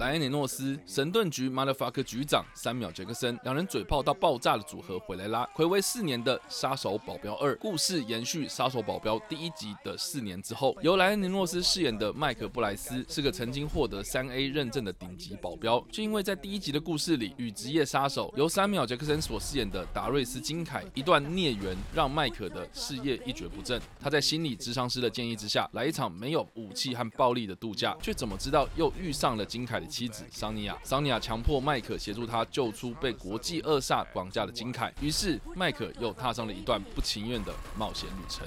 莱恩·雷诺斯、神盾局 Motherfucker 局长三秒杰克森两人嘴炮到爆炸的组合回来啦！暌违四年的《杀手保镖二》故事延续《杀手保镖》第一集的四年之后，由莱恩·雷诺斯饰演的麦克·布莱斯是个曾经获得三 A 认证的顶级保镖，却因为在第一集的故事里与职业杀手由三秒杰克森所饰演的达瑞斯·金凯一段孽缘，让麦克的事业一蹶不振。他在心理智商师的建议之下，来一场没有武器和暴力的度假，却怎么知道又遇上了金凯的妻子桑尼亚？桑尼亚强迫迈克协助他救出被国际恶煞绑架的金凯，于是迈克又踏上了一段不情愿的冒险旅程。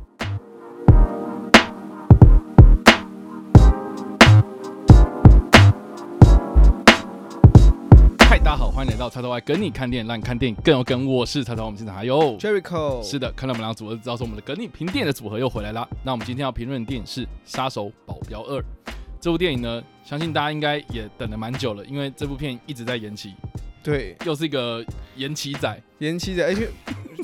到叉叉 Y 跟你看电影，让你看电影更有梗。我是叉头我们现场还有 Jericho 是的，看到我们两个组合，就知道是我们的跟你评电影的组合又回来啦。那我们今天要评论的电影是《杀手保镖二》。这部电影呢，相信大家应该也等了蛮久了，因为这部片一直在延期，对又是一个延期仔。延期仔，而且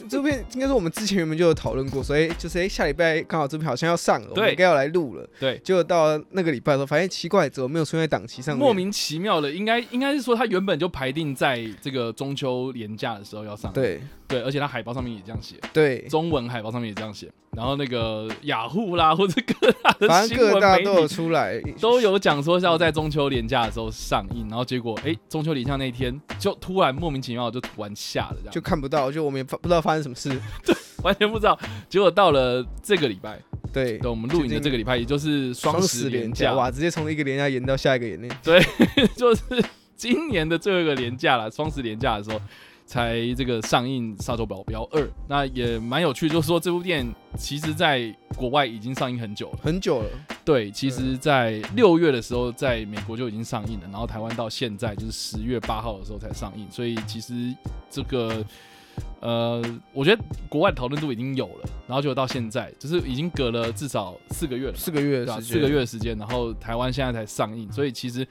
这边应该是我们之前原本就有讨论过，所以就是哎、下礼拜刚好这边好像要上了，我们对应该要来录了。对，结果到那个礼拜的时候，发现奇怪，怎么没有出现在档期上面？莫名其妙的，应该应该是说他原本就排定在这个中秋连假的时候要上。对对，而且它海报上面也这样写，对，中文海报上面也这样写。然后那个雅虎啦，或者各大 新闻媒大都有体出来，都有讲说是要在中秋连假的时候上映，然后结果哎、中秋连假那一天就突然莫名其妙就突然下了，这样就看不到，就我们也不不知道发生什么事。完全不知道。结果到了这个礼拜，对，对我们录影的这个礼拜，也就是双十连假，哇，直接从一个连假延到下一个连假。就是今年的最后一个连假了，双十连假的时候。才这个上映《杀手保镖二》，那也蛮有趣，就是说这部电影其实在国外已经上映很久了。很久了，对，其实，在六月的时候，在美国就已经上映了，然后台湾到现在就是十月八号的时候才上映，所以其实这个，呃，我觉得国外讨论度已经有了，然后就到现在，就是已经隔了至少四个月了，四个月时间，四个月的时间，然后台湾现在才上映，所以其实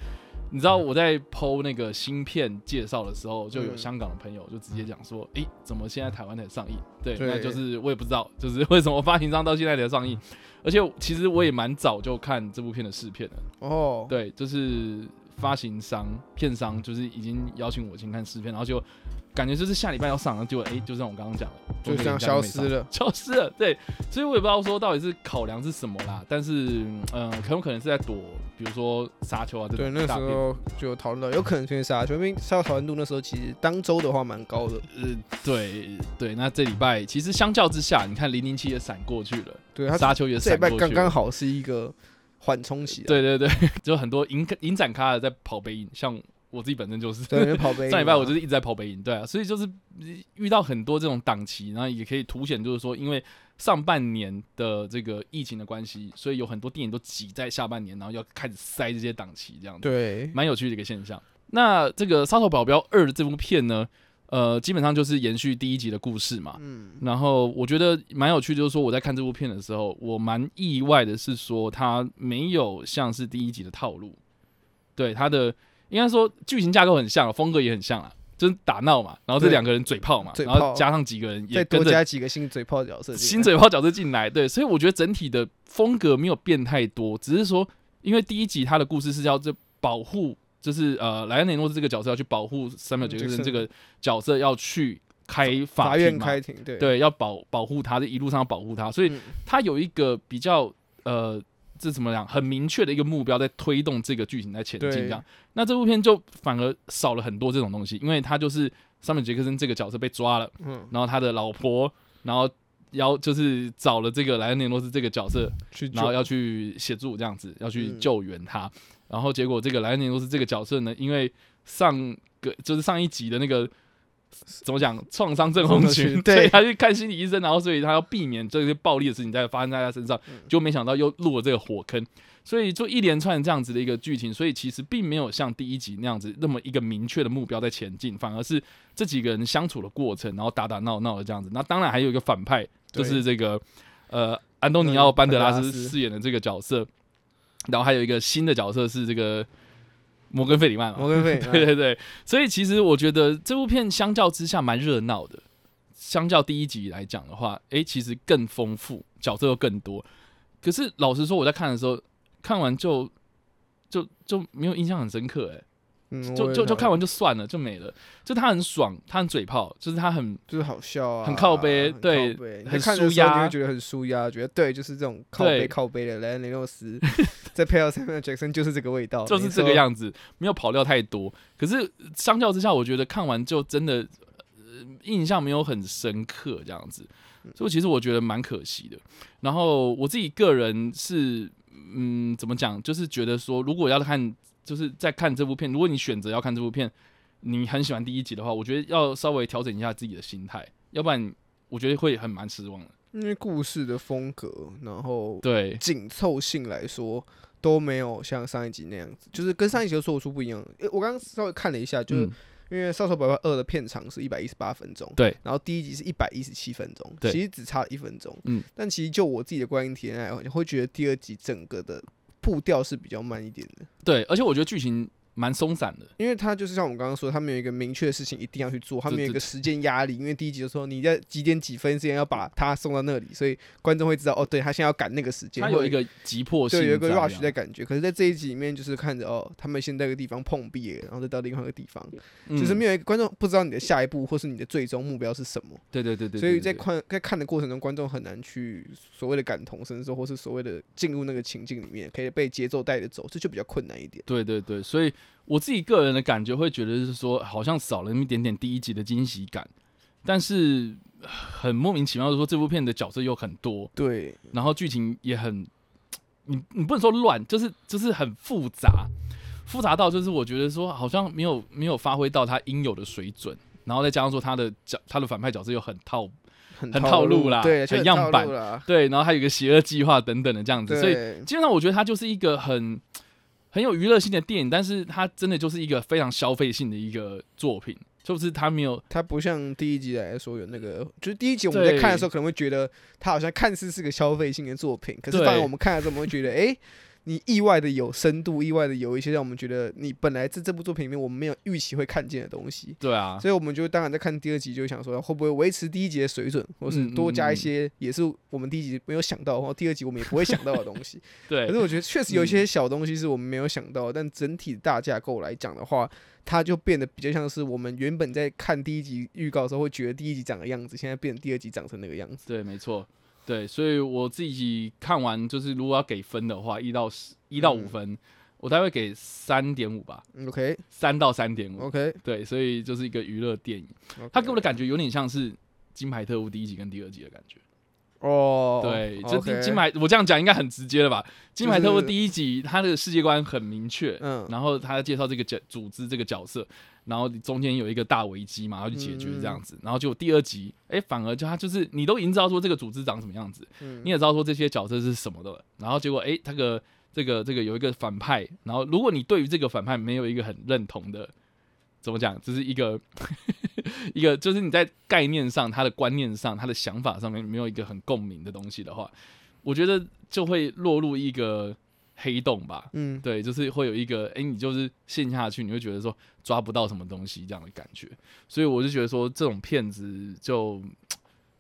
你知道我在剖那个芯片介绍的时候，就有嗯香港的朋友就直接讲说，诶，怎么现在台湾才上映？对，对那就是我也不知道，就是为什么发行商到现在才上映。而且其实我也蛮早就看这部片的试片了，哦，对，就是发行商、片商就是已经邀请我先看试片，然后就感觉就是下礼拜要上，然后结果诶，就像我刚刚讲的，就这样消失了。消失了。对，所以我也不知道说到底是考量是什么啦，但是嗯、呃，可能可能是在躲，比如说沙丘啊这对，那时。候就讨论到，有可能出现沙丘，因为沙丘讨论度那时候其实当周的话蛮高的。呃，对对，那这礼拜其实相较之下，你看零零七也闪过去了，对，他沙丘也这礼拜闪过去了，刚刚好是一个缓冲期啊。对对对，就很多影影展咖的在跑北影，像我自己本身就是。上礼拜我就是一直在跑北影，对啊，所以就是遇到很多这种档期，然后也可以凸显，就是说，因为上半年的这个疫情的关系，所以有很多电影都挤在下半年，然后要开始塞这些档期，这样子，对，蛮有趣的一个现象。那这个《杀手保镖二》这部片呢，呃，基本上就是延续第一集的故事嘛，嗯，然后我觉得蛮有趣，就是说我在看这部片的时候，我蛮意外的是说它没有像是第一集的套路，对它的应该说剧情架构很像，风格也很像啊，就是打闹嘛，然后这两个人嘴炮嘛，然后加上几个人也再跟着多加几个新嘴炮角色，新嘴炮角色进来，对，所以我觉得整体的风格没有变太多，只是说因为第一集它的故事是要这保护，就是呃莱恩雷诺兹这个角色要去保护三秒杰克森这个角色要去开法庭嘛开庭，对。对，要保保护他，这一路上要保护他，所以嗯。他有一个比较呃，这怎么讲，很明确的一个目标在推动这个剧情在前进这样。那这部片就反而少了很多这种东西，因为他就是山本杰克森这个角色被抓了，嗯，然后他的老婆，然后要就是找了这个莱恩雷诺斯这个角色，去然后要去协助这样子，要去嗯救援他。然后结果这个莱恩雷诺斯这个角色呢，因为上个就是上一集的那个怎么讲创伤症候群，对他去看心理医生，然后所以他要避免这些暴力的事情再发生在他身上，嗯就没想到又入了这个火坑。所以就一连串这样子的一个剧情，所以其实并没有像第一集那样子那么一个明确的目标在前进，反而是这几个人相处的过程，然后打打闹闹的这样子。那当然还有一个反派，就是这个呃安东尼奥·班德拉斯饰演的这个角色，然后还有一个新的角色是这个摩根·费里曼嘛，摩根费，对对对，所以其实我觉得这部片相较之下蛮热闹的，相较第一集来讲的话，诶，其实更丰富，角色又更多。可是老实说，我在看的时候，看完就就就没有印象很深刻、诶，嗯，就就就看完就算了，就没了。就他很爽，他很嘴炮，就是他很就是好笑啊，很靠背对很舒压觉得很舒压，觉得对，就是这种靠背靠背的莱恩雷诺斯，再配合 Samuel Jackson 就是这个味道，就是这个样子，没有跑掉太多。可是相较之下，我觉得看完就真的、呃、印象没有很深刻，这样子，所以其实我觉得蛮可惜的。然后我自己个人是，嗯，怎么讲，就是觉得说，如果要看，就是在看这部片，如果你选择要看这部片，你很喜欢第一集的话，我觉得要稍微调整一下自己的心态，要不然我觉得会很蛮失望的。因为故事的风格，然后对，紧凑性来说都没有像上一集那样子，就是跟上一集的说出不一样。诶我刚刚稍微看了一下，就是嗯，因为《杀手百万二》的片长是一百一十八分钟，对，然后第一集是一百一十七分钟，对。其实只差一分钟，嗯，但其实就我自己的观影体验来讲，会觉得第二集整个的步调是比较慢一点的，对，而且我觉得剧情蛮松散的。因为他就是像我们刚刚说，他们有一个明确的事情一定要去做，他们有一个时间压力，因为第一集就说你在几点几分之间要把他送到那里，所以观众会知道哦，对他现在要赶那个时间，他有一个急迫性在对，有一个 rush 的感觉。可是，在这一集里面，就是看着哦，他们先在一个地方碰壁，然后再到另外一个地方，就是嗯没有一个观众不知道你的下一步或是你的最终目标是什么。对对对对，所以在看在看的过程中，观众很难去所谓的感同身受，或是所谓的进入那个情境里面，可以被节奏带着走，这就比较困难一点。对对对，所以我自己个人的感觉会觉得是说，好像少了那么一点点第一集的惊喜感，但是呃很莫名其妙的说，这部片的角色又很多，对，然后剧情也很，你你不能说乱，就是就是很复杂，复杂到就是我觉得说好像没有没有发挥到他应有的水准，然后再加上说他的角他的反派角色又很套，很很套路路啦对，很样板。对，然后还有一个邪恶计划等等的这样子，所以，基本上我觉得它就是一个很很有娱乐性的电影，但是它真的就是一个非常消费性的一个作品，就是它没有它不像第一集来说有那个，就是第一集我们在看的时候可能会觉得它好像看似是个消费性的作品，可是对。当我们看了之后，我们会觉得，哎、你意外的有深度，意外的有一些让我们觉得你本来在这部作品里面我们没有预期会看见的东西。对啊，所以我们就当然在看第二集，就想说会不会维持第一集的水准，或是嗯多加一些也是我们第一集没有想到，或第二集我们也不会想到的东西。对可是我觉得确实有一些小东西是我们没有想到的，但整体大架构来讲的话，它就变得比较像是我们原本在看第一集预告的时候会觉得第一集长的样子，现在变成第二集长成那个样子。对，没错，对，所以我自己看完就是如果要给分的话，一到十，一到五嗯分，我大概会给三点五吧，嗯 OK 三到三点五。OK，对，所以就是一个娱乐电影，它给我的感觉有点像是《金牌特务》第一集跟第二集的感觉。哦，对，就金金牌，我这样讲应该很直接了吧？金牌特务第一集，他的世界观很明确，嗯然后他介绍这个角组织这个角色，然后中间有一个大危机嘛，要去解决这样子，然后就第二集，哎，反而就他就是你都已经知道说这个组织长什么样子，嗯你也知道说这些角色是什么的了，然后结果哎，这个这个这个有一个反派，然后如果你对于这个反派没有一个很认同的，怎么讲，就是一个一个就是你在概念上、他的观念上、他的想法上面没有一个很共鸣的东西的话，我觉得就会落入一个黑洞吧。嗯，对，就是会有一个，哎、你就是陷下去，你会觉得说抓不到什么东西这样的感觉，所以我就觉得说这种骗子就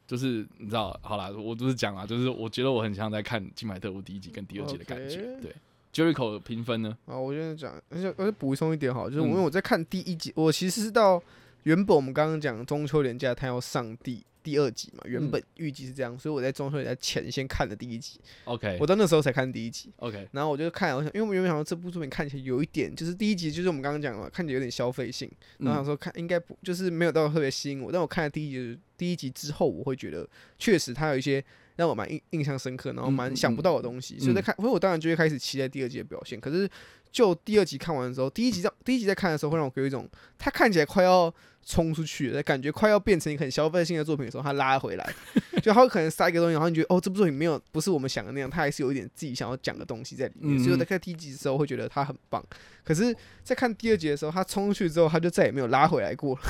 就是你知道，好啦，我就是讲啦，就是我觉得我很像在看《金牌特务》第一集跟第二集的感觉。对，Jericho 的评分呢？啊，我现在讲，而且而且补充一点好，就是因为我在看第一集，我其实是到原本我们刚刚讲中秋连假，它要上第第二集嘛，原嗯本预计是这样，所以我在中秋连假前先看了第一集，OK。我到那时候才看第一集。OK，然后我就看，我想，因为我原本想说这部作品看起来有一点，就是第一集就是我们刚刚讲嘛，看起来有点消费性，然后想嗯说看应该不就是没有到特别吸引我，但我看了第一集第一集之后，我会觉得确实它有一些让我蛮印印象深刻，然后蛮想不到的东西，所以在嗯。看，所以我当然就会开始期待第二集的表现。可是就第二集看完的时候，第一集在第一集在看的时候，会让我有一种他看起来快要冲出去了，感觉快要变成一个很消费性的作品的时候，他拉回来，就他会可能塞一个东西，然后你觉得哦，这部作品没有不是我们想的那样，他还是有一点自己想要讲的东西在里面，嗯。所以我在看第一集的时候会觉得他很棒，可是，在看第二集的时候，他冲出去之后，他就再也没有拉回来过。了，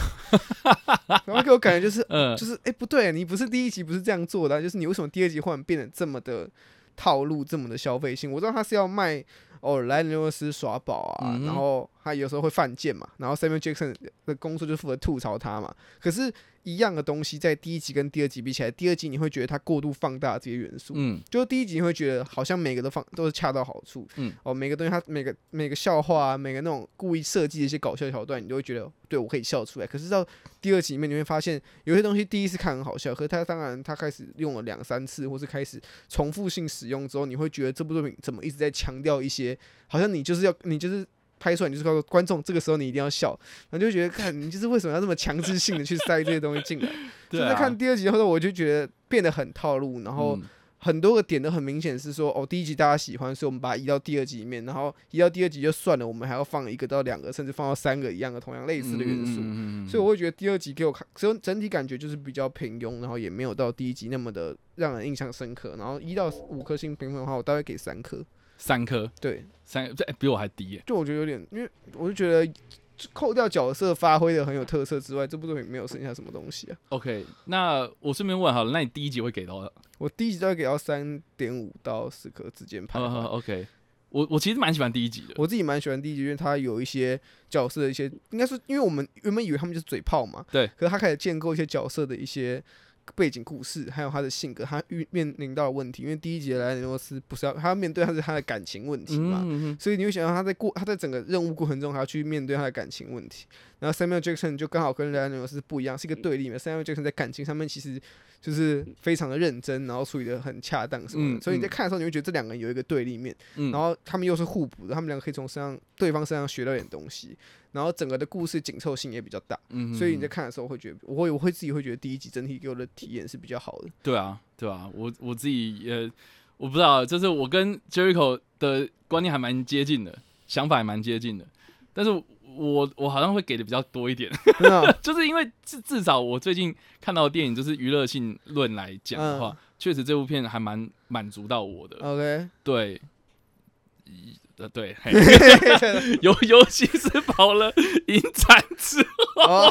然后给我感觉就是嗯，就是哎、诶不对，你不是第一集不是这样做的啊、就是你为什么第二集忽然变得这么的套路，这么的消费性？我知道他是要卖哦，来牛罗斯耍宝啊，嗯然后他有时候会犯贱嘛，然后 Samuel Jackson 的工作就负责吐槽他嘛。可是，一样的东西在第一集跟第二集比起来，第二集你会觉得他过度放大这些元素，嗯就第一集你会觉得好像每个都放都是恰到好处，嗯，哦，每个东西他每个每个笑话啊，每个那种故意设计的一些搞笑桥段，你都会觉得对我可以笑出来。可是到第二集里面，你会发现有些东西第一次看很好笑，可是他当然他开始用了两三次，或是开始重复性使用之后，你会觉得这部作品怎么一直在强调一些，好像你就是要你就是。拍出来你就是告诉观众，这个时候你一定要笑，然后就会觉得，看你就是为什么要这么强制性的去塞这些东西进来？对啊，就在看第二集后，我就觉得变得很套路，然后嗯很多个点都很明显是说，哦，第一集大家喜欢，所以我们把它移到第二集里面，然后移到第二集就算了，我们还要放一个到两个，甚至放到三个一样的同样类似的元素。所以我会觉得第二集给我看，所以整体感觉就是比较平庸，然后也没有到第一集那么的让人印象深刻。然后一到五颗星评分的话，我大概给三颗。三颗，对，三这、哎比我还低耶。就我觉得有点，因为我就觉得扣掉角色发挥的很有特色之外，这部作品没有剩下什么东西啊。OK，那我顺便问好了，那你第一集会给到的？我第一集大概给到三点五到四颗之间徘呃徊。OK，我我其实蛮喜欢第一集的。我自己蛮喜欢第一集，因为它有一些角色的一些，应该是，因为我们原本以为他们就是嘴炮嘛，对，可是他开始建构一些角色的一些背景故事，还有他的性格，他遇面临到的问题。因为第一集的莱尼罗斯不是要他要面对他是他的感情问题嘛，嗯嗯所以你会想到他在过他在整个任务过程中还要去面对他的感情问题。然后 Samuel Jackson 就刚好跟莱尼罗斯不一样，是一个对立面。Samuel Jackson 在感情上面其实就是非常的认真，然后处理的很恰当什么的。嗯所以你在嗯看的时候，你会觉得这两个人有一个对立面。嗯然后他们又是互补的，他们两个可以从身上对方身上学到点东西，然后整个的故事紧凑性也比较大，嗯所以你在看的时候会觉得，我会我会自己会觉得第一集整体给我的体验是比较好的。对啊，对啊，我我自己也我不知道，就是我跟 Jericho 的观念还蛮接近的，想法还蛮接近的，但是我我好像会给的比较多一点，啊 就是因为至至少我最近看到的电影，就是娱乐性论来讲的话，确实这部片还蛮满足到我的，，OK，对。一呃，对，嘿尤尤其是跑了影展之后，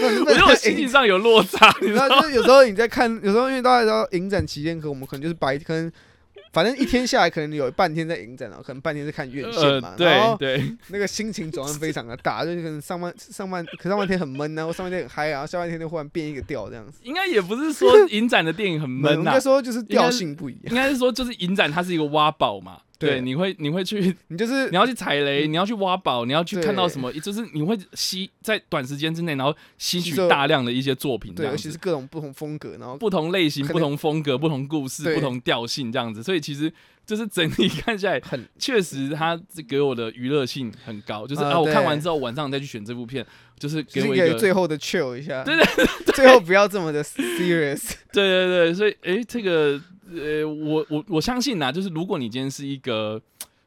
我觉得我心情上有落差，你你知道？就是有时候你在看，有时候因为大家知道影展期间，可我们可能就是白，可能反正一天下来，可能有半天在影展啊，可能半天是看院线嘛，呃，然后对对，那个心情转换非常的大，就是可能上半上半可上半天很闷啊，或上半天很嗨啊，然后下半天就忽然变一个调这样子。应该也不是说影展的电影很闷啊、应该说就是调性不一样，应该是说就是影展它是一个挖宝嘛，对对，你会你会去 你就是你要去踩雷，你要去挖宝，你要去看到什么，就是你会吸在短时间之内，然后吸取大量的一些作品，对，尤其是各种不同风格，然后不同类型、不同风格、不同故事、不同调性这样子，所以其实就是整体看下来。很确实，它这给我的娱乐性很高，就是啊啊，我看完之后晚上再去选这部片，就是给我一个最后的 chill 一下，对最后不要这么的 serious，对对对，所以诶，这个呃，我我我相信呐，就是如果你今天是一个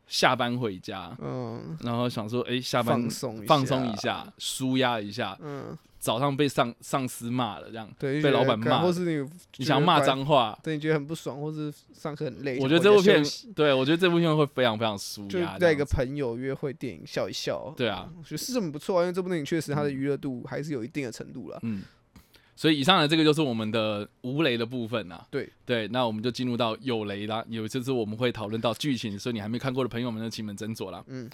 下班回家，嗯，然后想说，哎，下班放松放松一，下，舒压一下，嗯，早上被上上司骂了，这样对，被老板骂或是你你想骂，脏话，对，你觉得很不爽，或是上课很累，我觉得这部片对我觉得这部片会非常非常舒就压，在一个朋友约会电影笑一笑，对啊，我觉得是很不错啊，因为这部电影确实它的娱乐度还是有一定的程度了。嗯。所以以上的这个就是我们的无雷的部分啊。对对，那我们就进入到有雷啦。有这次我们会讨论到剧情，所以你还没看过的朋友们呢，请们斟酌啦。嗯，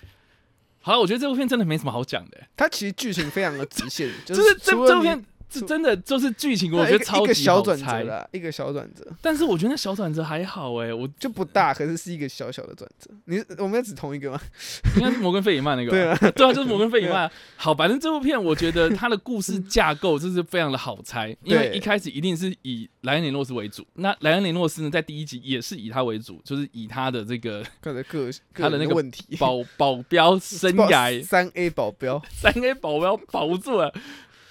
好了，我觉得这部片真的没什么好讲的、它其实剧情非常的直线，就 就是这这部片是真的就是剧情，我觉得超级一个小转折。啦，一个小转折但是我觉得那小转折还好哎、我就不大，可是是一个小小的转折。你我们要指同一个吗？应该是摩根费里曼那个，对啊，对啊，就是摩根费里曼。好，反正这部片我觉得它的故事架构就是非常的好猜，因为一开始一定是以莱恩雷诺斯为主。那莱恩雷诺斯呢，在第一集也是以他为主，就是以他的这个他的个他的那个问题，保保镖生 涯三 A 保镖，三 A 保镖保不住了，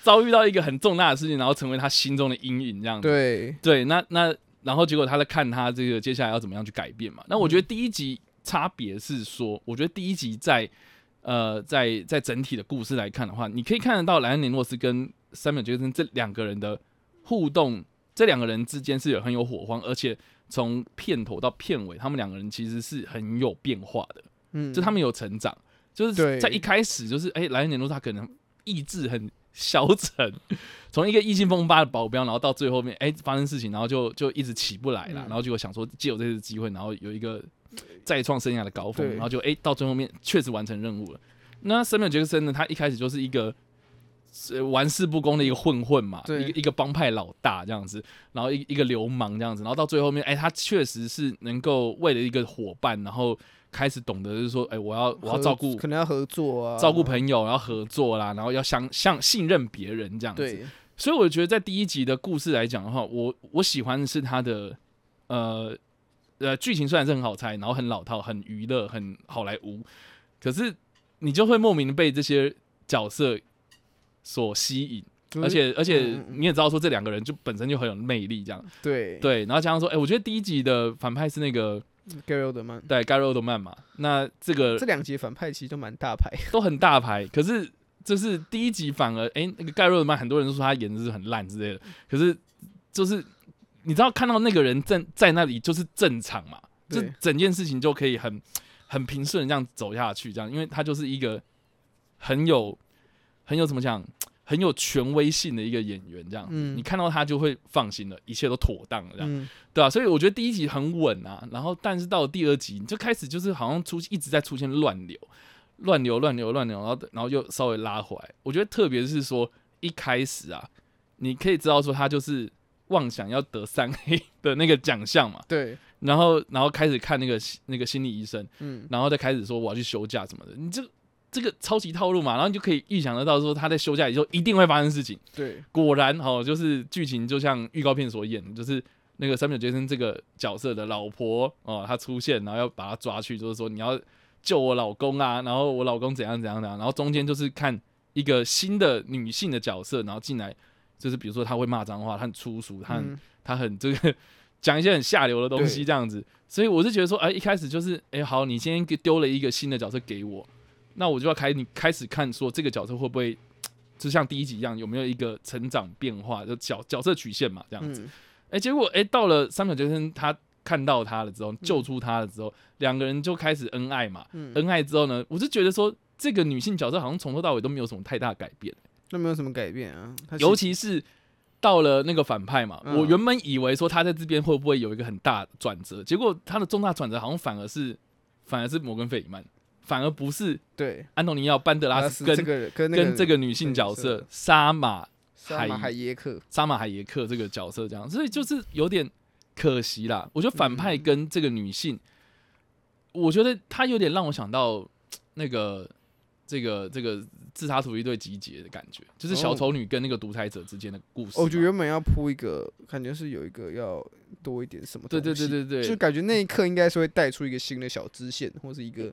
遭遇到一个很重大的事情，然后成为他心中的阴影，这样子。对，对，那那然后结果他在看他这个接下来要怎么样去改变嘛。那我觉得第一集差别是说，我觉得第一集在呃在在整体的故事来看的话，你可以看得到莱恩·尼诺斯跟山本杰森这两个人的互动，这两个人之间是有很有火花，而且从片头到片尾，他们两个人其实是很有变化的，嗯，就他们有成长，就是对在一开始就是哎，莱恩·尼诺斯他可能意志很消沉，从一个意气风发的保镖，然后到最后面哎发生事情，然后就就一直起不来了，嗯然后结果想说借我这次机会，然后有一个再创生涯的高峰，然后就哎到最后面确实完成任务了。那塞缪尔杰克森呢，他一开始就是一个。是，玩世不恭的一个混混嘛，对一个一个帮派老大这样子，然后一一个流氓这样子，然后到最后面，哎、他确实是能够为了一个伙伴，然后开始懂得就是说，哎、我要我要照顾可能要合作啊，照顾朋友，然后合作啦，然后要相相信任别人这样子。对，所以我觉得在第一集的故事来讲的话，我我喜欢的是他的呃呃剧情虽然是很好猜，然后很老套、很娱乐、很好莱坞，可是你就会莫名的被这些角色所吸引，而且而且你也知道说这两个人就本身就很有魅力，这样。对。对，然后加上说，哎、我觉得第一集的反派是那个 Gary Oldman 对盖瑞欧德曼嘛，那这个这两集反派其实都蛮大牌，都很大牌，可是就是第一集反而哎、那个盖瑞德曼很多人都说他演的是很烂之类的，可是就是你知道看到那个人正在那里就是正常嘛，就整件事情就可以很很平顺这样走下去，这样，因为他就是一个很有很有怎么讲。很有权威性的一个演员，这样子，嗯。你看到他就会放心了，一切都妥当了，这样，嗯，对啊，所以我觉得第一集很稳啊，然后但是到了第二集，你就开始就是好像出一直在出现乱流，乱流乱流乱流，然后然后又稍微拉回来。我觉得特别是说一开始啊，你可以知道说他就是妄想要得三 A 的那个奖项嘛，对，然后然后开始看那个那个心理医生，嗯，然后再开始说我要去休假什么的，你这这个超级套路嘛，然后你就可以预想得到说他在休假以后一定会发生事情。对，果然哦，就是剧情就像预告片所演的，就是那个三秒杰森这个角色的老婆哦，她出现，然后要把他抓去，就是说你要救我老公啊，然后我老公怎样怎样怎样，然后中间就是看一个新的女性的角色，然后进来，就是比如说她会骂脏话，她很粗俗，她很、嗯。她很这个讲一些很下流的东西这样子，所以我是觉得说，哎，一开始就是，哎，好，你今天给丢了一个新的角色给我，那我就要开你开始看说这个角色会不会。就像第一集一样，有没有一个成长变化，就角角色曲线嘛，这样子。嗯，哎、结果哎、到了三秒杰森他看到他了之后，救出他了之后，两、个人就开始恩爱嘛。嗯恩爱之后呢，我就觉得说，这个女性角色好像从头到尾都没有什么太大改变，那没有什么改变啊，尤其其是到了那个反派嘛，嗯我原本以为说他在这边会不会有一个很大转折，结果他的重大转折好像反而是反而是摩根费里曼，反而不是对，安东尼奥班德拉斯跟、是这个跟那跟这个女性角角色沙马海耶克，沙马海耶克这个角色这样，所以就是有点可惜啦。我觉得反派跟这个女性，我觉得他有点让我想到那个这个这个自杀突击队集结的感觉，就是小丑女跟那个独裁者之间的故事。哦我觉得原本要铺一个，感觉是有一个要多一点什么，对对对，对对，就感觉那一刻应该是会带出一个新的小支线，或是一个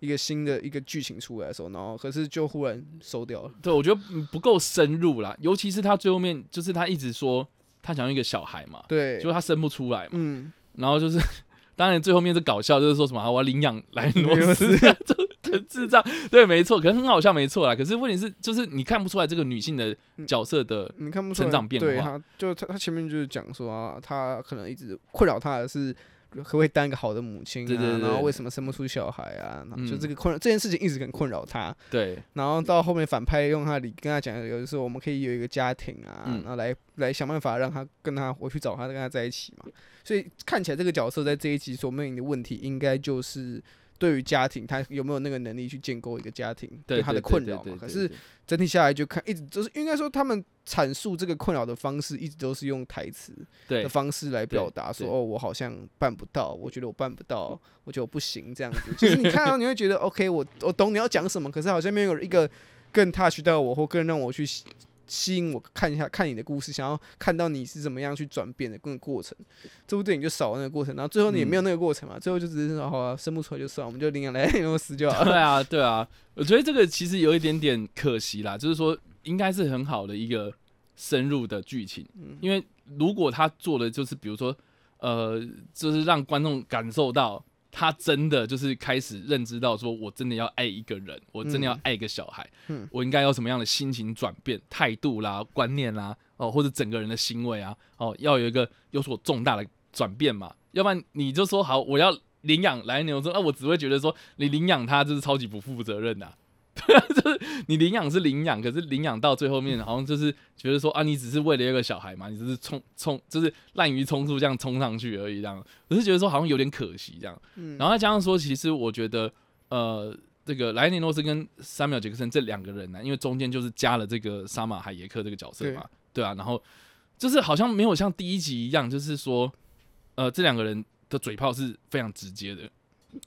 一个新的一个剧情出来的时候，然后可是就忽然收掉了。对，我觉得嗯不够深入啦，尤其是他最后面，就是他一直说他想要一个小孩嘛，对就是他生不出来嘛，嗯，然后就是，当然最后面是搞笑，就是说什么啊我要领养莱莱诺诺斯，就很智障。对，没错，可是很好笑，没错啦。可是问题是，就是你看不出来这个女性的角色的，你看不出来成长变对，化他就他他前面就是讲说啊，他可能一直困扰他的是。可不可以当一个好的母亲啊？对对对然后为什么生不出小孩啊？然后就嗯这个困扰、这件事情一直很困扰他。对然后到后面反派用他理跟他讲，有的时候我们可以有一个家庭啊，嗯然后来来想办法让他跟他回去找他，跟他在一起嘛。所以看起来这个角色在这一集所面临的问题，应该就是对于家庭，他有没有那个能力去建构一个家庭，对他的困扰嘛。可是整体下来就看一直就是应该说他们阐述这个困扰的方式，一直都是用台词的方式来表达，说哦，我好像办不到，我觉得我办不到，我觉得我不行这样子。其实你看到你会觉得 OK，我我懂你要讲什么，可是好像没有一个更 touch 到我，或更让我去吸吸引我看一下看你的故事，想要看到你是怎么样去转变的那个过程。这部电影就少了那个过程，然后最后你也没有那个过程嘛，最后就只是说好啊，生不出来就算，我们就领养来死就好对。啊，对啊，我觉得这个其实有一点点可惜啦，就是说应该是很好的一个深入的剧情，嗯因为如果他做的就是比如说呃，就是让观众感受到他真的就是开始认知到，说我真的要爱一个人，我真的要爱一个小孩，嗯我应该有什么样的心情转变、态度啦、观念啦，哦，或者整个人的行为啊，哦，要有一个有所重大的转变嘛，要不然你就说好，我要领养莱牛说，啊，我只会觉得说你领养他就是超级不负责任的、啊。对啊，就是你领养是领养，可是领养到最后面，好像就是觉得说啊，你只是为了一个小孩嘛，你只是冲冲，就是滥竽充数这样冲上去而已，这样，我是觉得说好像有点可惜这样。嗯。然后再加上说，其实我觉得，呃，这个莱尼诺斯跟三秒杰克森这两个人呢、因为中间就是加了这个杀马海耶克这个角色嘛，对啊，然后就是好像没有像第一集一样，就是说，呃，这两个人的嘴炮是非常直接的，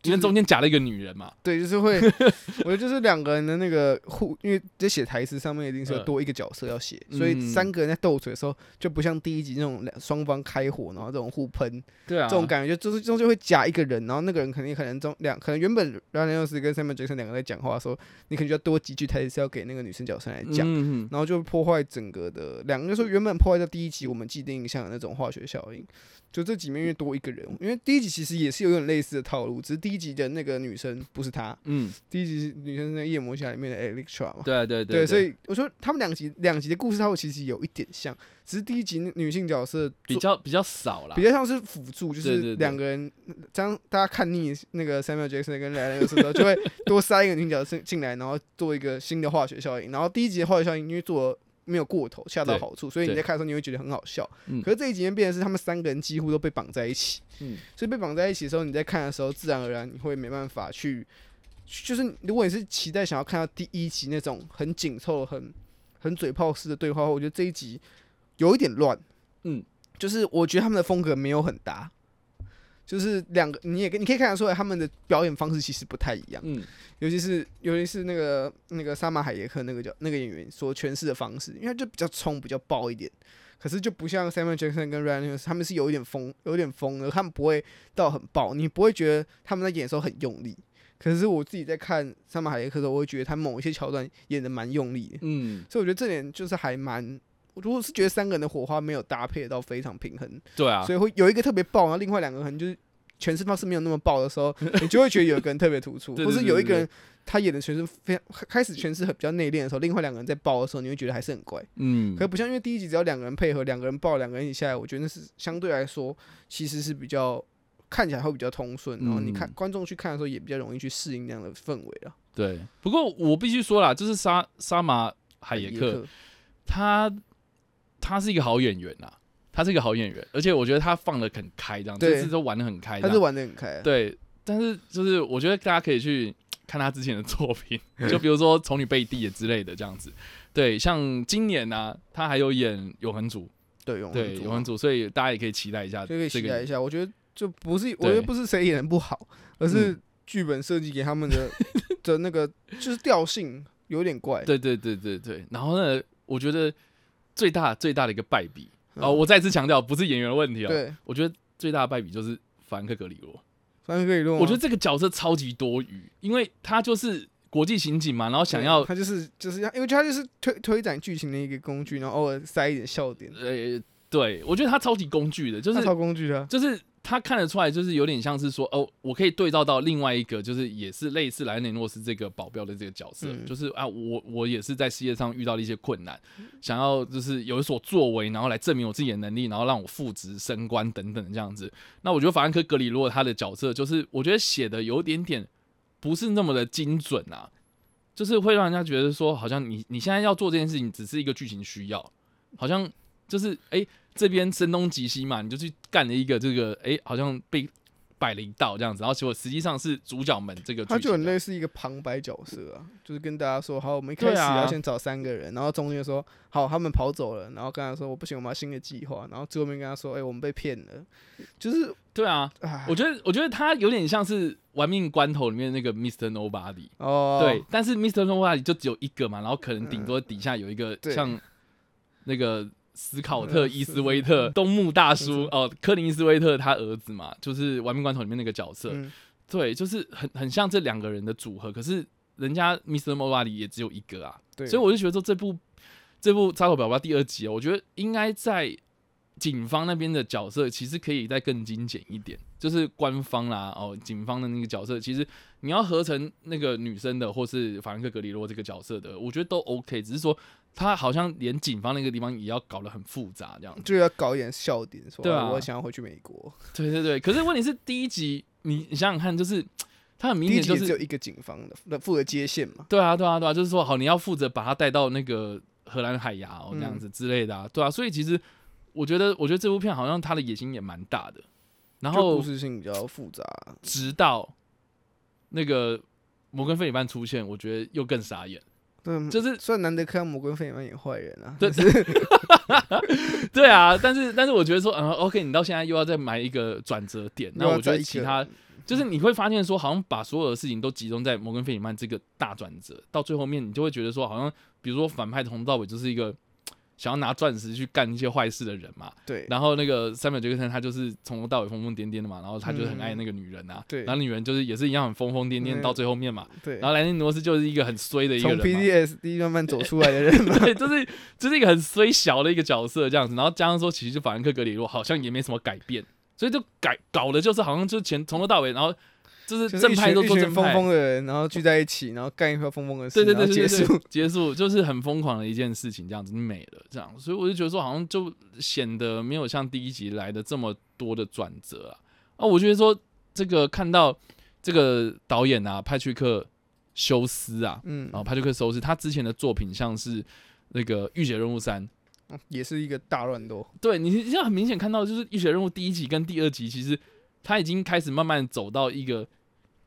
因为中间夹了一个女人嘛，对，就是会，我觉得就是两个人的那个互，因为在写台词上面一定是多一个角色要写，所以嗯。三个人在斗嘴的时候就不像第一集那种两双方开火，然后这种互喷，对啊，这种感觉就就是中间会夹一个人，然后那个人肯定可能中两，可能原本拉尼奥斯跟 Samuel Jackson 两个在讲话的时候，你可能就要多几句台词要给那个女生角色来讲。嗯然后就破坏整个的两个，就说原本破坏掉第一集我们既定印象的那种化学效应，就这几面因为多一个人，因为第一集其实也是有点类似的套路，只是第一集的那个女生不是她，嗯，第一集女生是那个夜魔侠里面的 Electra 嘛，对对对，所以以我说他们两集两集的故事套路其实有一点像，只是第一集女性角色比较比较少啦。比，较像是辅助，就是对对对。两个人，这样大家看腻那个 Samuel Jackson 跟莱恩的时候，就会多塞一个女角色进来，然后做一个新的化学效应。然后第一集的化学效应因为做得没有过头，恰到好处，所以你在看的时候你会觉得很好笑。嗯。可是这一集变的是他们三个人几乎都被绑在一起，嗯。所以被绑在一起的时候，你在看的时候，自然而然你会没办法去，就是如果你是期待想要看到第一集那种很紧凑、很很嘴炮式的对话，我觉得这一集有一点乱。嗯，就是我觉得他们的风格没有很搭，就是两个你也你可以看得出来他们的表演方式其实不太一样，嗯尤其是尤其是那个那个萨马海耶克那个叫那个演员所诠释的方式，因为他就比较冲、比较爆一点。可是就不像 Samuel Jackson 跟 Ryan Reynolds，他们是有一点疯，有点疯的，他们不会到很爆，你不会觉得他们在演的时候很用力。可是我自己在看萨马海耶克的时候，我会觉得他某一些桥段演的蛮用力的，嗯，所以我觉得这点就是还蛮。我如果是觉得三个人的火花没有搭配到非常平衡，对啊，所以会有一个特别爆，然后另外两个可能就是全身方式没有那么爆的时候，你就会觉得有一个人特别突出，对或是有一个人他演的全是非常开始全是很比较内敛的时候，另外两个人在爆的时候，你会觉得还是很怪。嗯可不像因为第一集只要两个人配合，两个人爆，两个人一起下来，我觉得那是相对来说其实是比较看起来会比较通顺，然后你看嗯观众去看的时候也比较容易去适应那样的氛围啊。对。不过我必须说啦，就是沙沙马海耶克，他他是一个好演员呐，他是一个好演员，而且我觉得他放的很开，这样对这次都玩的很开，他是玩的很开、啊，对。但是就是我觉得大家可以去看他之前的作品，就比如说《丑女贝蒂》之类的这样子。对，像今年呢、他还有演《永恒族》，对，永对《恒族永恒族》，所以大家也可以期待一下就可以这个期待一下。我觉得就不是，我觉得不是谁演的不好，而嗯是剧本设计给他们的 的那个就是调性有点怪。对对对对对。然后呢，我觉得最大最大的一个败笔嗯哦，我再次强调，不是演员的问题哦。对，我觉得最大的败笔就是法兰克·格里洛。法兰克·格里洛。我觉得这个角色超级多余，因为他就是国际刑警嘛，然后想要他就是就是要，因为他就是推推展剧情的一个工具，然后偶尔塞一点笑点，呃，对我觉得他超级工具的，就是超工具的啊。就是他看得出来，就是有点像是说，哦，我可以对照到另外一个，就是也是类似莱内诺斯这个保镖的这个角色，嗯。就是啊，我我也是在事业上遇到了一些困难，想要就是有所作为，然后来证明我自己的能力，然后让我复职升官等等这样子。那我觉得法兰克·格里洛他的角色，就是我觉得写的有点点不是那么的精准啊，就是会让人家觉得说，好像你你现在要做这件事情，只是一个剧情需要，好像就是哎、这边声东击西嘛，你就去干了一个这个哎、好像被摆了一道这样子，然后结果实际上是主角们这个他就很类似一个旁白角色啊，就是跟大家说，好，我们一开始要先找三个人，然后中间说，好，他们跑走了，然后跟他说，我不行，我们要新的计划，然后最后面跟他说，哎、我们被骗了，就是，对啊，我觉得我觉得他有点像是《玩命关头》里面那个 Mr. Nobody，、哦，对，，但是 Mr. Nobody 就只有一个嘛，然后可能顶多底下有一个像那个斯考特·嗯伊斯威特、东木大叔是哦，科林伊斯威特他儿子嘛，就是《玩命关头》里面那个角色，嗯，对，就是很很像这两个人的组合，可是人家 Mr. Nobody 也只有一个啊，对，所以我就觉得说这部这部《插头表爸》第二集哦，我觉得应该在警方那边的角色其实可以再更精简一点，就是官方啦哦，警方的那个角色，其实你要合成那个女生的，或是法兰克格里洛这个角色的，我觉得都 OK，只是说他好像连警方那个地方也要搞得很复杂这样子。就要搞一点笑点，说对啊我想要回去美国。对对对，可是问题是第一集你你想想看，就是他很明第一显就是只有一个警方的的负责接线嘛，对啊对啊对啊，就是说好你要负责把他带到那个荷兰海牙哦嗯这样子之类的啊，对啊，所以其实我觉得我觉得这部片好像他的野心也蛮大的，然就后故事性比较复杂。直到那个摩根费里曼出现，我觉得又更傻眼，对，就是虽然难得看到摩根费里曼演坏人啊，对但是 对啊，但是但是我觉得说，嗯，OK，你到现在又要再埋一个转折点，那我觉得其他就是你会发现说，好像把所有的事情都集中在摩根费里曼这个大转折，到最后面你就会觉得说，好像比如说反派从头到尾就是一个想要拿钻石去干一些坏事的人嘛，对。然后那个三秒杰克森他就是从头到尾疯疯癫癫的嘛，然后他就是很爱那个女人啊，嗯对。然后女人就是也是一样很疯疯癫癫嗯。到最后面嘛，对，然后莱尼罗斯就是一个很衰的一个人嘛。PTSD 慢慢走出来的人嘛，对，就是就是一个很衰小的一个角色这样子，然后加上说，其实就法兰克格里洛好像也没什么改变，所以就改搞的就是好像就是前从头到尾，然后就是正派都做正派，疯的人，然后聚在一起，然后干一票疯疯的事，对对对结束。结束就是很疯狂的一件事情，这样子美了这样，所以我就觉得说好像就显得没有像第一集来的这么多的转折啊。啊，我觉得说这个看到这个导演啊，派屈克休斯啊，嗯然，后派屈克休斯他之前的作品像是那个《御姐任务三》。也是一个大乱斗。对你现在很明显看到，就是《浴血任务》第一集跟第二集，其实他已经开始慢慢走到一个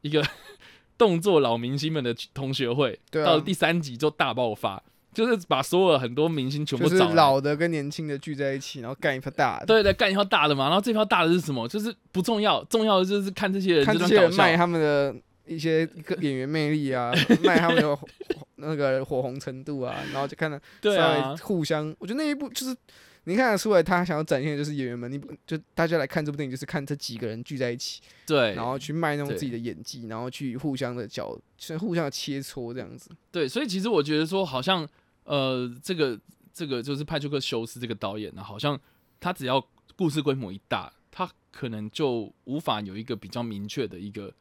一个 动作老明星们的同学会，对啊。到了第三集就大爆发，就是把所有很多明星全部就是找来。老的跟年轻的聚在一起，然后干一票大的。对对，干一票大的嘛，然后这票大的是什么？就是不重要，重要的就是看这些人看这些人卖他们的一些个演员魅力啊，卖他们的火那个火红程度啊，然后就看到对啊。稍微，互相，我觉得那一部就是你看得出来，他想要展现的就是演员们，你不就大家来看这部电影，就是看这几个人聚在一起，对，然后去卖弄自己的演技，然后去互相的角，是互相的切磋这样子。对，所以其实我觉得说，好像呃，这个这个就是派出克修斯这个导演呢，好像他只要故事规模一大，他可能就无法有一个比较明确的一个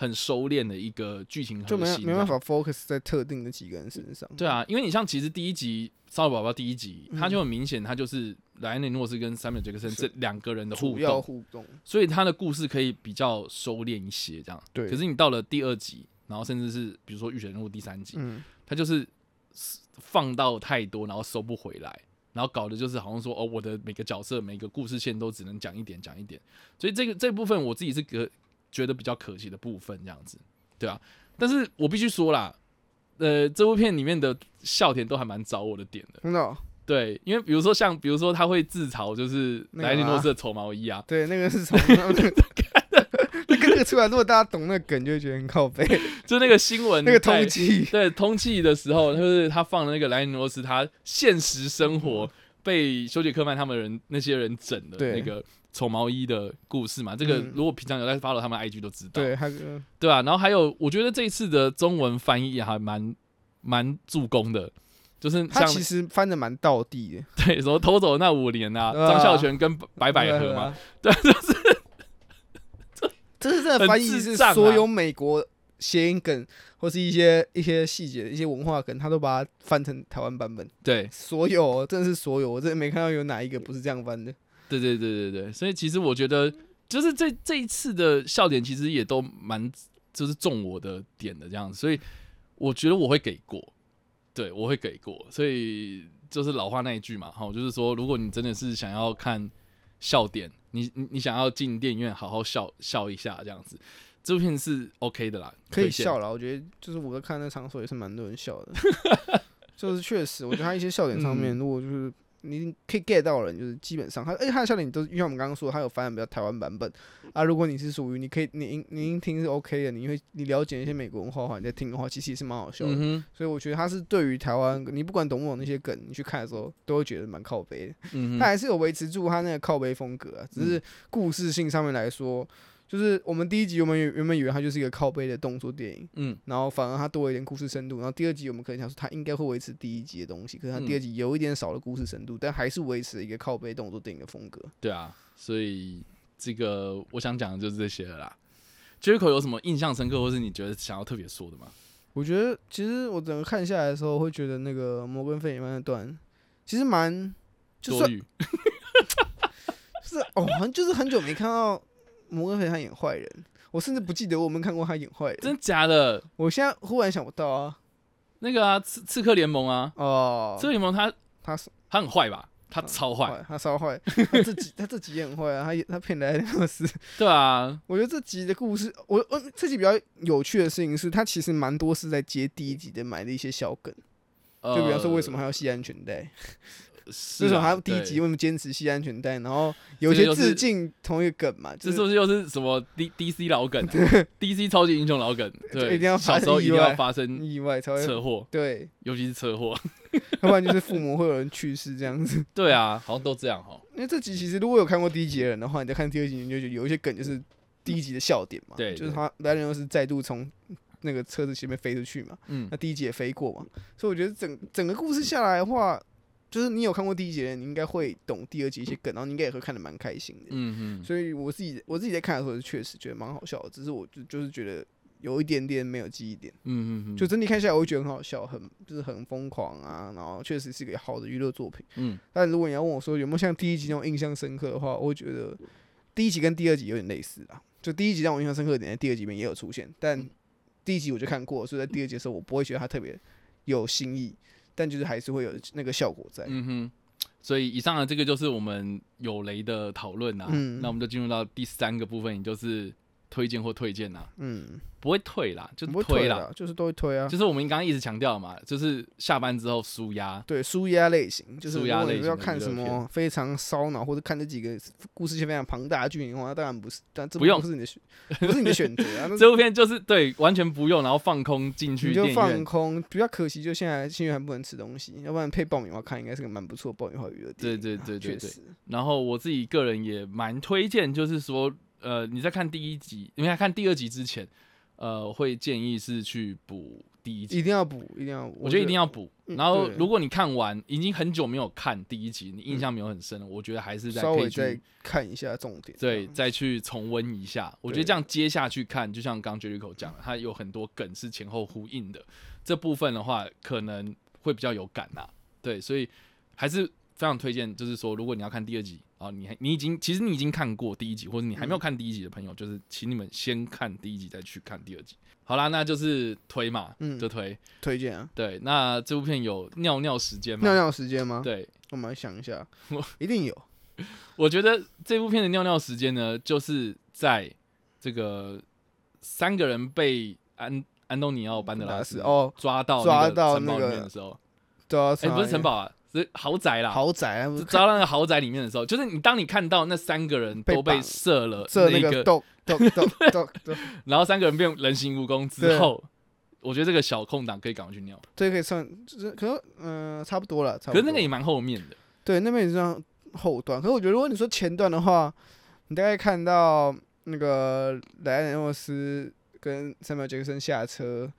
很收敛的一个剧情心，没没办。法 focus 在特定的几个人身上。对啊，因为你像其实第一集《骚扰宝宝》第一集，嗯他就很明显，他就是莱恩内诺斯跟山本杰克森是这两个人的互要动，互动，所以他的故事可以比较收敛一些，这样。对可是你到了第二集，然后甚至是比如说《御血任务》第三集，嗯，他就是放到太多，然后收不回来，然后搞的就是好像说哦，我的每个角色、每个故事线都只能讲一点，讲一点。所以这个这部分我自己是觉觉得比较可惜的部分，这样子，对啊。但是我必须说啦，呃，这部片里面的笑点都还蛮找我的点的，真的哦、对，因为比如说像比如说他会自嘲就是莱尼诺啊斯的丑毛衣啊，对，那个是从 那个那个那个出来，如果大家懂那个梗，就会觉得很靠背。就那个新闻那个通缉，对，通气的时候，就是他放的那个莱尼诺斯，他现实生活被修杰克曼他们人那些人整的那个丑毛衣的故事嘛。这个嗯。如果平常有在 follow 他们 IG 都知道，对，还对吧、然后还有，我觉得这一次的中文翻译还蛮蛮助攻的，就是像他其实翻的蛮到地的，对什么偷走的那五年啊，张孝全跟白百合嘛，对就是 这这是这个很翻译是所有美国谐音梗或是一些一些细节、一些文化梗，他都把它翻成台湾版本。对。所有哦真的是所有，我真的没看到有哪一个不是这样翻的。对对对对对，所以其实我觉得，就是这这一次的笑点其实也都蛮就是中我的点的这样子，所以我觉得我会给过，对我会给过，所以就是老话那一句嘛，哈，就是说，如果你真的是想要看笑点，你你你想要进电影院好好笑笑一下这样子，这部片是 OK 的啦，可以笑了，我觉得就是我在看那场所也是蛮多人笑的，就是确实，我觉得他一些笑点上面，嗯。如果就是你可以 get 到的人，就是基本上他，而且他的笑点都，因为我们刚刚说他有翻的比较台湾版本啊，如果你是属于你可以你音你音听是 OK 的，你会你了解一些美国文化的话，你在听的话，其实也是蛮好笑的。嗯，所以我觉得他是对于台湾，你不管懂不懂那些梗，你去看的时候都会觉得蛮靠背的。他还是有维持住他那个靠背风格啊，只是故事性上面来说，就是我们第一集我们原原本以为它就是一个靠背的动作电影，嗯，然后反而它多了一点故事深度。然后第二集我们可能想说它应该会维持第一集的东西，可是它嗯第二集有一点少了故事深度，但还是维持了一个靠背动作电影的风格。对啊，所以这个我想讲的就是这些了啦。Jericho 有什么印象深刻，或是你觉得想要特别说的吗？我觉得其实我整个看下来的时候，会觉得那个摩根费里曼那段其实蛮就算多余，是哦，好像就是很久没看到摩根费里曼演坏人，我甚至不记得我们看过他演坏人。真假的？我现在忽然想不到啊，那个啊，刺刺客联盟啊，哦刺，客联盟他他是他很坏吧？他超坏，他超坏，他这集 他这集也很坏啊，他他骗莱恩诺斯。对啊，我觉得这集的故事，我我这集比较有趣的事情是，他其实蛮多是在接第一集的埋的一些小梗，就比方说为什么么？还要系安全带，为什么还要第一集为什么坚持系安全带，然后有一些致敬同一个梗嘛，就是这是不是又是什么 D D C 老梗、d C 超级英雄老梗？对，一定要发生小时候一定要意外发生意外才会车祸，对，尤其是车祸。要不然就是父母会有人去世这样子。对啊，好像都这样哈。因为这集其实如果有看过第一集的人的话，你在看第二集，你就觉得有一些梗就是第一集的笑点嘛，对对就是他莱恩又是再度从那个车子前面飞出去嘛，嗯那，第一集也飞过嘛，所以我觉得整整个故事下来的话，就是你有看过第一集的人，你应该会懂第二集一些梗，然后你应该也会看得蛮开心的。嗯嗯，所以我自己我自己在看的时候是确实觉得蛮好笑的，只是我就就是觉得有一点点没有记忆点，嗯嗯嗯，就整体看下来我会觉得很好笑，很就是很疯狂啊，然后确实是个好的娱乐作品。嗯但如果你要问我说有没有像第一集那种印象深刻的话，我会觉得第一集跟第二集有点类似啊。就第一集让我印象深刻的点，在第二集里面也有出现，但嗯第一集我就看过，所以在第二集的时候我不会觉得它特别有新意，但就是还是会有那个效果在。嗯哼。所以以上的这个就是我们有雷的讨论啊，嗯那我们就进入到第三个部分，也就是推荐或推荐啊，嗯，不会退啦，就是不会推啦，就是都会推啊。就是我们刚刚一直强调嘛，就是下班之后舒压，对，舒压类型，就是舒如果你要压类型的看什么非常烧脑，或者看这几个故事线非常庞大的剧情的话，当然不是，但这不用不是你的选，不是你的选择啊。这部片就是对完全不用，然后放空进去你就放空，比较可惜，就现在新源还不能吃东西，要不然配爆米花看应该是个蛮不错的爆米花娱乐电对。对对对对然后我自己个人也蛮推荐，就是说，呃，你在看第一集，你在看第二集之前，呃，会建议是去补第一集，一定要补，一定要补。我觉得一定要要补。嗯然后如果你看完已经很久没有看第一集，你印象没有很深了，我觉得还是再可以稍微再去看一下重点。对再去重温一下。我觉得这样接下去看，就像刚 Jericho 讲的，它有很多梗是前后呼应的，这部分的话可能会比较有感呐、对，所以还是非常推荐，就是说，如果你要看第二集啊，你还你已经其实你已经看过第一集，或者你还没有嗯看第一集的朋友，就是请你们先看第一集再去看第二集。好啦，那就是推嘛，嗯就推。推荐啊，对，那这部片有尿尿时间吗？尿尿时间吗？对，我们来想一下我，一定有。我觉得这部片的尿尿时间呢，就是在这个三个人被安安东尼奥班德拉斯哦，抓到抓到城堡里面的时候，对啊，哎、不是城堡啊，是豪宅啦。豪宅抓到那个豪宅里面的时候，就是你当你看到那三个人都被射了射那个，个豆豆豆 豆豆，然后三个人变人形蜈蚣之后，我觉得这个小空档可以赶快去尿。这可以算，就是可能嗯差不多了，差不多。可是那个也蛮后面的，对，那边也是算后段。可是我觉得，如果你说前段的话，你大概看到那个莱恩·诺斯跟塞缪尔·杰克森下车，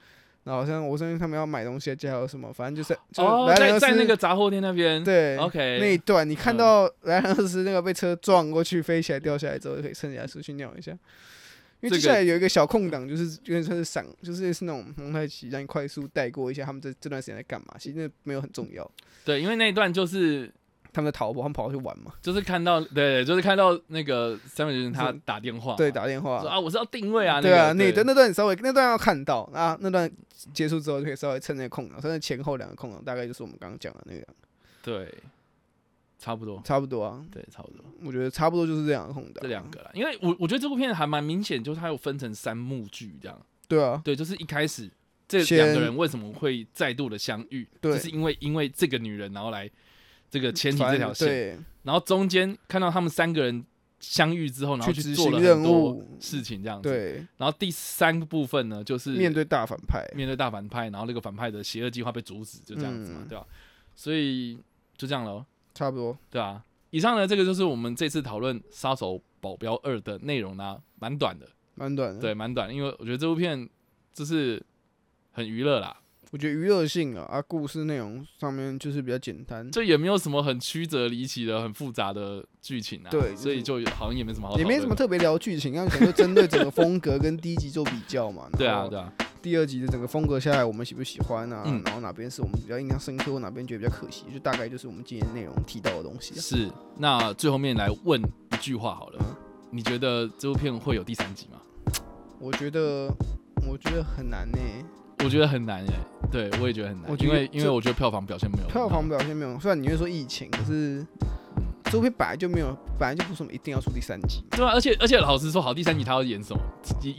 然后好像我相信他们要买东西，还有什么，反正就是就莱恩·在在那个杂货店那边，对 OK 那一段，你看嗯到莱恩·诺斯那个被车撞过去、飞起来、掉下来之后，就可以趁起来出去尿一下。因为这个接下来有一个小空档，就是有点算是闪，就是是那种蒙太奇，让你快速带过一下他们这这段时间在干嘛。其实那没有很重要，对，因为那一段就是他们在逃跑，他们跑去玩嘛。就是看到，对，就是看到那个三美人他打电话，对，打电话。说。啊，我是要定位啊，对啊，那的那段你稍微那段要看到啊，那段结束之后就可以稍微趁那个空档，甚至前后两个空档，大概就是我们刚刚讲的那个，对，差不多，差不多啊。对，差不多。我觉得差不多就是这两个空档，这两。个啦，因为我我觉得这部片还蛮明显，就是它有分成三幕剧这样，对啊，对，就是一开始这两个人为什么会再度的相遇，对。就是因为因为这个女人然后来这个前提这条线，然后中间看到他们三个人相遇之后，然后去做了任很多务。事情这样子，对，然后第三个部分呢，就是面对大反派，面对大反派，然后那个反派的邪恶计划被阻止，就这样子嘛，嗯。对吧、所以就这样咯，差不多。对啊。以上呢，这个就是我们这次讨论杀手保镖二》的内容呢，蛮短的，蛮短的。对，，蛮短的，因为我觉得这部片就是很娱乐啦，我觉得娱乐性啊，啊，故事内容上面就是比较简单，这也没有什么很曲折离奇的、很复杂的剧情啊，对所以就好像也没什么好也，没什么特别聊剧情，要想就针对整个风格跟第一集做比较嘛。对啊，对啊，第二集的整个风格下来，我们喜不喜欢啊？嗯然后哪边是我们比较印象深刻，或哪边觉得比较可惜，就大概就是我们今天内容提到的东西啊。是。那最后面来问一句话好了，嗯你觉得这部片会有第三集吗？我觉得，我觉得很难呢、我觉得很难耶，对我也觉得很难我，觉因得为因为我觉得票房表现没有很好。票房表现没有，虽然你会说疫情，可是这部片本来就没有，本来就不是什么一定要出第三集，对啊，而且而且老实说，好，第三集他要演什么？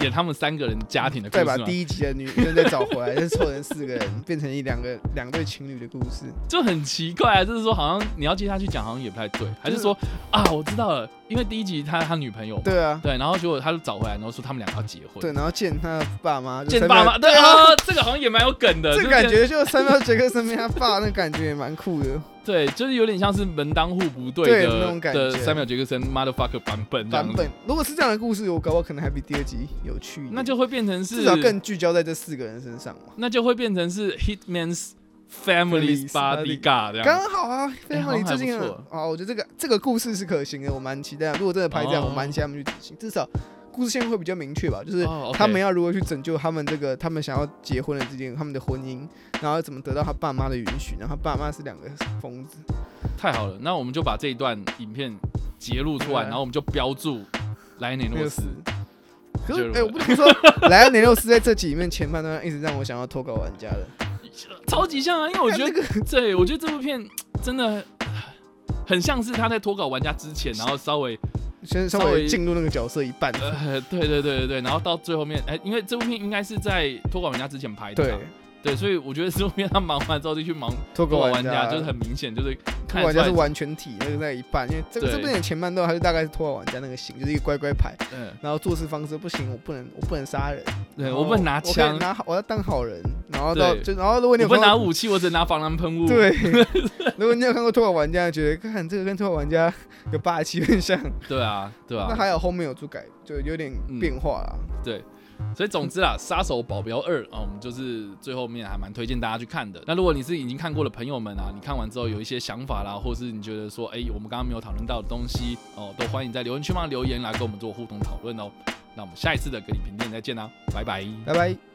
演他们三个人家庭的故事再把？第一集的女人再找回来，再 凑成四个人，变成一两个两对情侣的故事。就很奇怪啊，就是说好像你要接下去讲，好像也不太对，还是说啊，我知道了，因为第一集他他女朋友嘛，对啊，对，然后结果他就找回来，然后说他们两个要结婚，对，然后见他爸妈，见爸妈，对对啊，啊，这个好像也蛮有梗的，这就感觉就三秒杰克身边他爸那感觉也蛮酷的。对，就是有点像是门当户不对对的那种感觉三秒杰克森 motherfucker 版本版本如果是这样的故事，我搞不好可能还比第二集有趣。那就会变成是至少更聚焦在这四个人身上嘛。那就会变成是 Hitman's Family's Bodyguard 这样。刚好啊哎好像，Family 最近啊，我觉得这个这个故事是可行的，我蛮期待。如果真的拍这样，哦我蛮期待他们去执行，至少故事线会比较明确吧，就是他们要如何去拯救他们这个他们想要结婚的之间他们的婚姻，然后怎么得到他爸妈的允许，然后他爸妈是两个疯子。太好了，那我们就把这一段影片截录出来，然后我们就标注莱内诺斯。可是哎、我不能说莱恩雷诺斯在这集里面前半段一直让我想要投稿玩家的，超级像啊，因为我觉得，对我觉得这部片真的很像是他在脱稿玩家之前，然后稍微先稍稍微微进入那个角色一半。呃，对对对对对，然后到最后面，哎、因为这部片应该是在托管玩家之前拍的对，所以我觉得这部片他忙完之后就去忙 脱口玩家家，就是很明显就是脱看得出来，稿玩家是完全体，那个在一半，因为这个对。这部电影前半段他就大概是脱口玩家那个型，就是一个乖乖牌，嗯，然后做事方式不行，我不能我不能杀人，对我不能拿枪，拿好我要当好人，然后到就然后如果你不拿武器，我只能拿防狼喷雾。对，如果你有看过脱口玩家，觉得看这个跟脱口玩家有霸气很像，对啊，对啊。那，还有后面有做改，就有点嗯。变化啦。所以总之啦，《杀手保镖二》啊，我们就是最后面还蛮推荐大家去看的。那如果你是已经看过的朋友们啊，你看完之后有一些想法啦，或是你觉得说，哎、我们刚刚没有讨论到的东西哦，都欢迎在留言区帮留言来跟我们做互动讨论哦。那我们下一次的跟你评电再见啦，拜拜。拜拜。